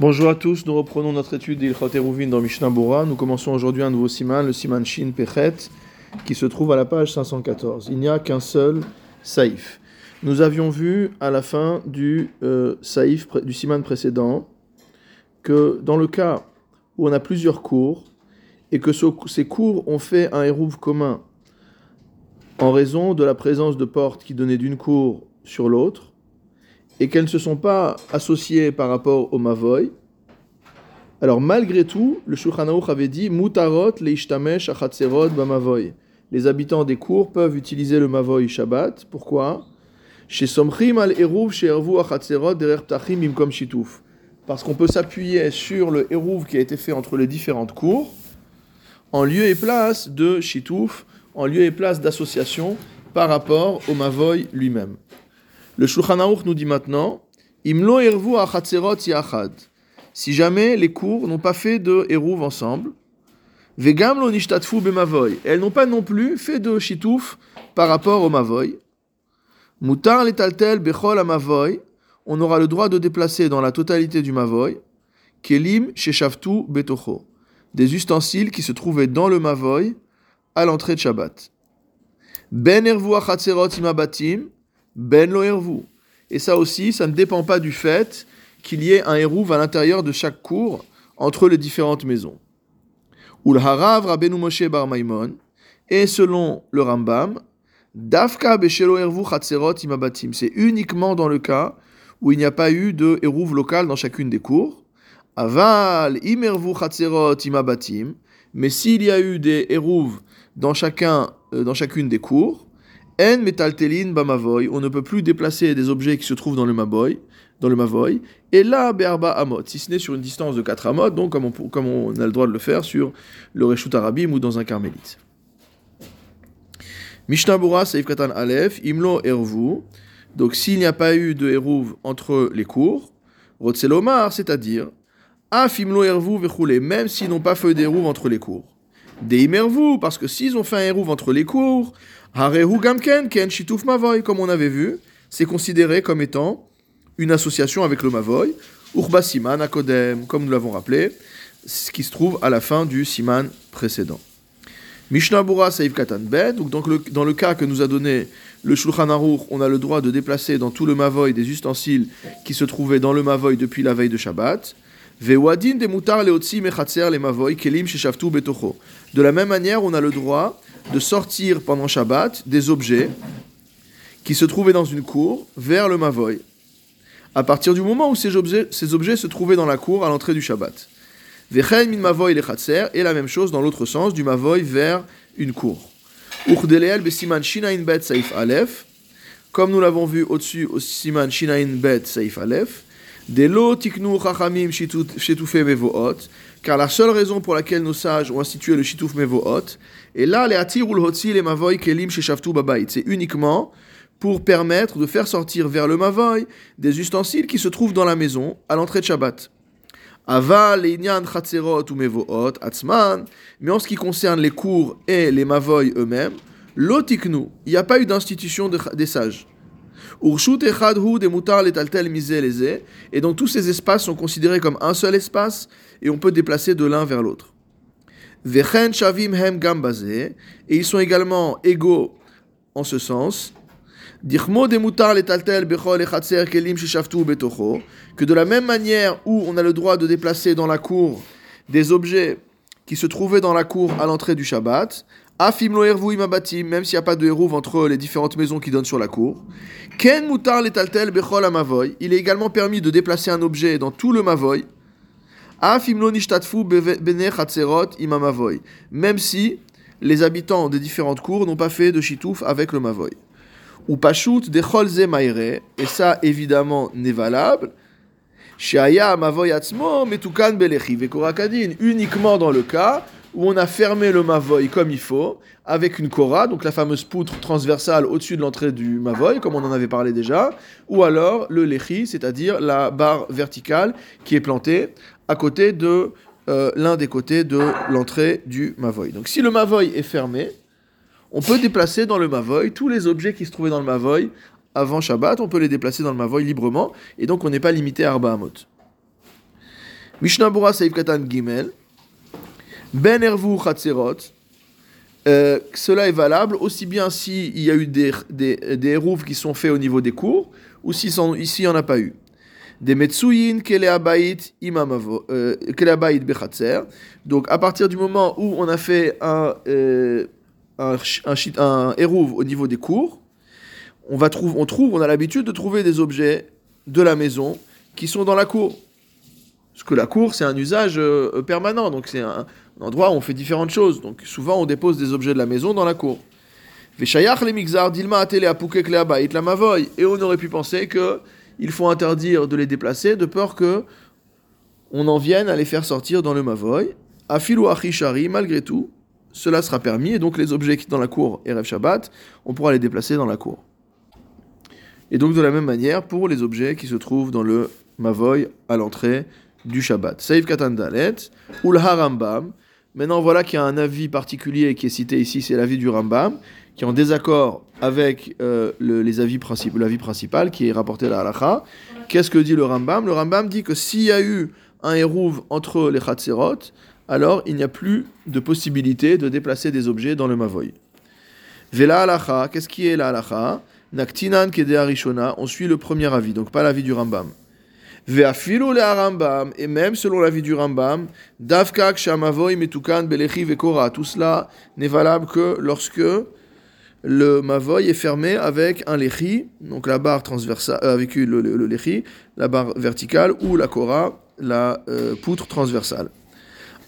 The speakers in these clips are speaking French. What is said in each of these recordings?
Bonjour à tous, nous reprenons notre étude d'Ilchot Eruvin dans Mishnah Bora. Nous commençons aujourd'hui un nouveau siman, le siman Shin Pechet, qui se trouve à la page 514. Il n'y a qu'un seul saïf. Nous avions vu à la fin du euh, du siman précédent, que dans le cas où on a plusieurs cours, et que ces cours ont fait un érouve commun en raison de la présence de portes qui donnaient d'une cour sur l'autre, et qu'elles ne se sont pas associées par rapport au Mavoy, alors malgré tout, le Shulchan avait dit Mutarot leishtamesh bamavoy. Les habitants des cours peuvent utiliser le Mavoy Shabbat. Pourquoi? Al Eruv shituf. Parce qu'on peut s'appuyer sur le Eruv qui a été fait entre les différentes cours, en lieu et place de shituf, en lieu et place d'association par rapport au Mavoy lui-même. Le Shulchan nous dit maintenant, Imlo ervu achatzerot yachad. Si jamais les cours n'ont pas fait de hérouv ensemble, vegam lo nishtatfu bemavoy. Elles n'ont pas non plus fait de shitouf par rapport au mavoy. Mutar letaltel bechol amavoy. On aura le droit de déplacer dans la totalité du mavoy. Kelim sheshavtu betocho. Des ustensiles qui se trouvaient dans le mavoy à l'entrée de Shabbat. Ben ervu achatzerot imabatim. Ben lo. Et ça aussi, ça ne dépend pas du fait qu'il y ait un hérouve à l'intérieur de chaque cour entre les différentes maisons. Ulharav Rabenu Moshe Bar Maimon, et selon le Rambam, Dafka Beshelo Ervu Chatzerot Imabatim. C'est uniquement dans le cas où il n'y a pas eu de hérouve local dans chacune des cours. Aval Imervu Chatzerot Imabatim. Mais s'il y a eu des hérouves dans, chacun, euh, dans chacune des cours, En Metaltelin Bamavoy, on ne peut plus déplacer des objets qui se trouvent dans le Maboy, dans le Mavoy, et là, Berba Amot, si ce n'est sur une distance de 4 Amot, donc comme on, comme on a le droit de le faire sur le Reshut Arabim ou dans un carmélite. Mishnah Bura, Seif Katan Aleph, Imlo Ervu, donc s'il n'y a pas eu de Eruv entre les cours, Rotselomar, c'est-à-dire, Af Imlo Ervu Vechule, même s'ils n'ont pas fait d'Eruv entre les cours. Deimervu, parce que s'ils ont fait un Eruv entre les cours, Harehu Gamken, Ken Shituf Mavoy, comme on avait vu, c'est considéré comme étant une association avec le Mavoy, Urba Siman Akodem, comme nous l'avons rappelé, ce qui se trouve à la fin du Siman précédent. Mishnah Bura Saïf Katan Bet, donc dans le, cas que nous a donné le Shulchan Aruch, on a le droit de déplacer dans tout le Mavoy des ustensiles qui se trouvaient dans le Mavoy depuis la veille de Shabbat. De la même manière, on a le droit de sortir pendant Shabbat des objets qui se trouvaient dans une cour vers le Mavoy à partir du moment où ces objets, se trouvaient dans la cour à l'entrée du Shabbat. Min le et la même chose dans l'autre sens, du mavoy vers une cour. Alef, comme nous l'avons vu au-dessus au siman shinain bet saif alef, lo tiknu chachamim shitufe mevoot, car la seule raison pour laquelle nos sages ont institué le shituf mevoot, et là, les atir le les mavoy kelim sheshavtu babait, c'est uniquement pour permettre de faire sortir vers le Mavoy des ustensiles qui se trouvent dans la maison à l'entrée de Shabbat. Aval, ou Mevoot, Atzman, mais en ce qui concerne les cours et les Mavoy eux-mêmes, Lotiknu, il n'y a pas eu d'institution des sages. Et donc tous ces espaces sont considérés comme un seul espace et on peut déplacer de l'un vers l'autre. Vechen shavim hem gambaze, et ils sont également égaux en ce sens. Que de la même manière où on a le droit de déplacer dans la cour des objets qui se trouvaient dans la cour à l'entrée du Shabbat, afim lo même s'il n'y a pas de hérouve entre les différentes maisons qui donnent sur la cour, ken mutar letaltel bechol amavoy, il est également permis de déplacer un objet dans tout le mavoy, afim lo nishtatfu bene chatzerot imamavoy, même si les habitants des différentes cours n'ont pas fait de chitouf avec le mavoy. Ou pashut de cholze maire, et ça évidemment n'est valable. Shaya mavoy atzmo metukan belechi vekorakadin, uniquement dans le cas où on a fermé le mavoy comme il faut, avec une kora, donc la fameuse poutre transversale au-dessus de l'entrée du mavoy, comme on en avait parlé déjà, ou alors le lechi, c'est-à-dire la barre verticale qui est plantée à côté de euh, l'un des côtés de l'entrée du mavoy. Donc si le mavoy est fermé, on peut déplacer dans le Mavoy tous les objets qui se trouvaient dans le Mavoy avant Shabbat, on peut les déplacer dans le Mavoy librement, et donc on n'est pas limité à Arba Amot. Mishnah Bura Saif Katan Gimel. Ben Ervu Chatzerot. Euh, cela est valable aussi bien s'il y a eu des, des, qui sont faits au niveau des cours, ou si ici il n'y en a pas eu. Des Metsuyin Keleabait euh, Bechatzer. Donc à partir du moment où on a fait un, euh, au niveau des cours, on, va trouve, on a l'habitude de trouver des objets de la maison qui sont dans la cour. Parce que la cour, c'est un usage euh, permanent, donc c'est un, endroit où on fait différentes choses. Donc souvent, on dépose des objets de la maison dans la cour. Et on aurait pu penser que il faut interdire de les déplacer de peur que on en vienne à les faire sortir dans le mavoy. Afilu achishari, malgré tout, cela sera permis et donc les objets qui sont dans la cour Erev Shabbat, on pourra les déplacer dans la cour. Et donc de la même manière pour les objets qui se trouvent dans le mavoy à l'entrée du Shabbat. Saïf Katandalet, ou le. Maintenant voilà qu'il y a un avis particulier qui est cité ici, c'est l'avis du Rambam, qui est en désaccord avec euh, le, les avis l'avis principal qui est rapporté à la. Qu'est-ce que dit le Rambam? Le Rambam dit que s'il y a eu un hérouve entre les Chatzerot, alors il n'y a plus de possibilité de déplacer des objets dans le Mavoy. Vela halacha, qu'est-ce qui est la halacha Naktinan on suit le premier avis, donc pas l'avis du Rambam. Et même selon l'avis du Rambam, davkak shamavoy metukan belechi vekora, tout cela n'est valable que lorsque le mavoy est fermé avec un lechi, donc la barre transversale, euh, avec le, le, la barre verticale, ou la kora, la euh, poutre transversale.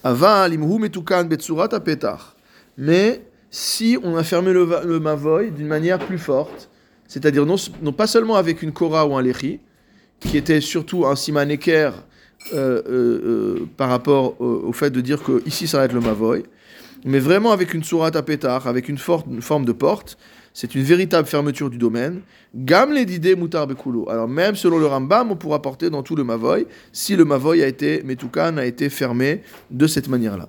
Ava limhu metukan betsurat apetach. Mais si on a fermé le, le mavoy d'une manière plus forte, c'est-à-dire non, non, pas seulement avec une kora ou un lechi, qui était surtout un siman euh, euh, euh, par rapport au, fait de dire que ici ça va être le mavoy, mais vraiment avec une sourate à pétard, avec une, forme de porte, c'est une véritable fermeture du domaine. Gam l'edide mutar bekulo. Alors même selon le Rambam, on pourra porter dans tout le mavoy si le mavoy a été, metukan a été fermé de cette manière-là.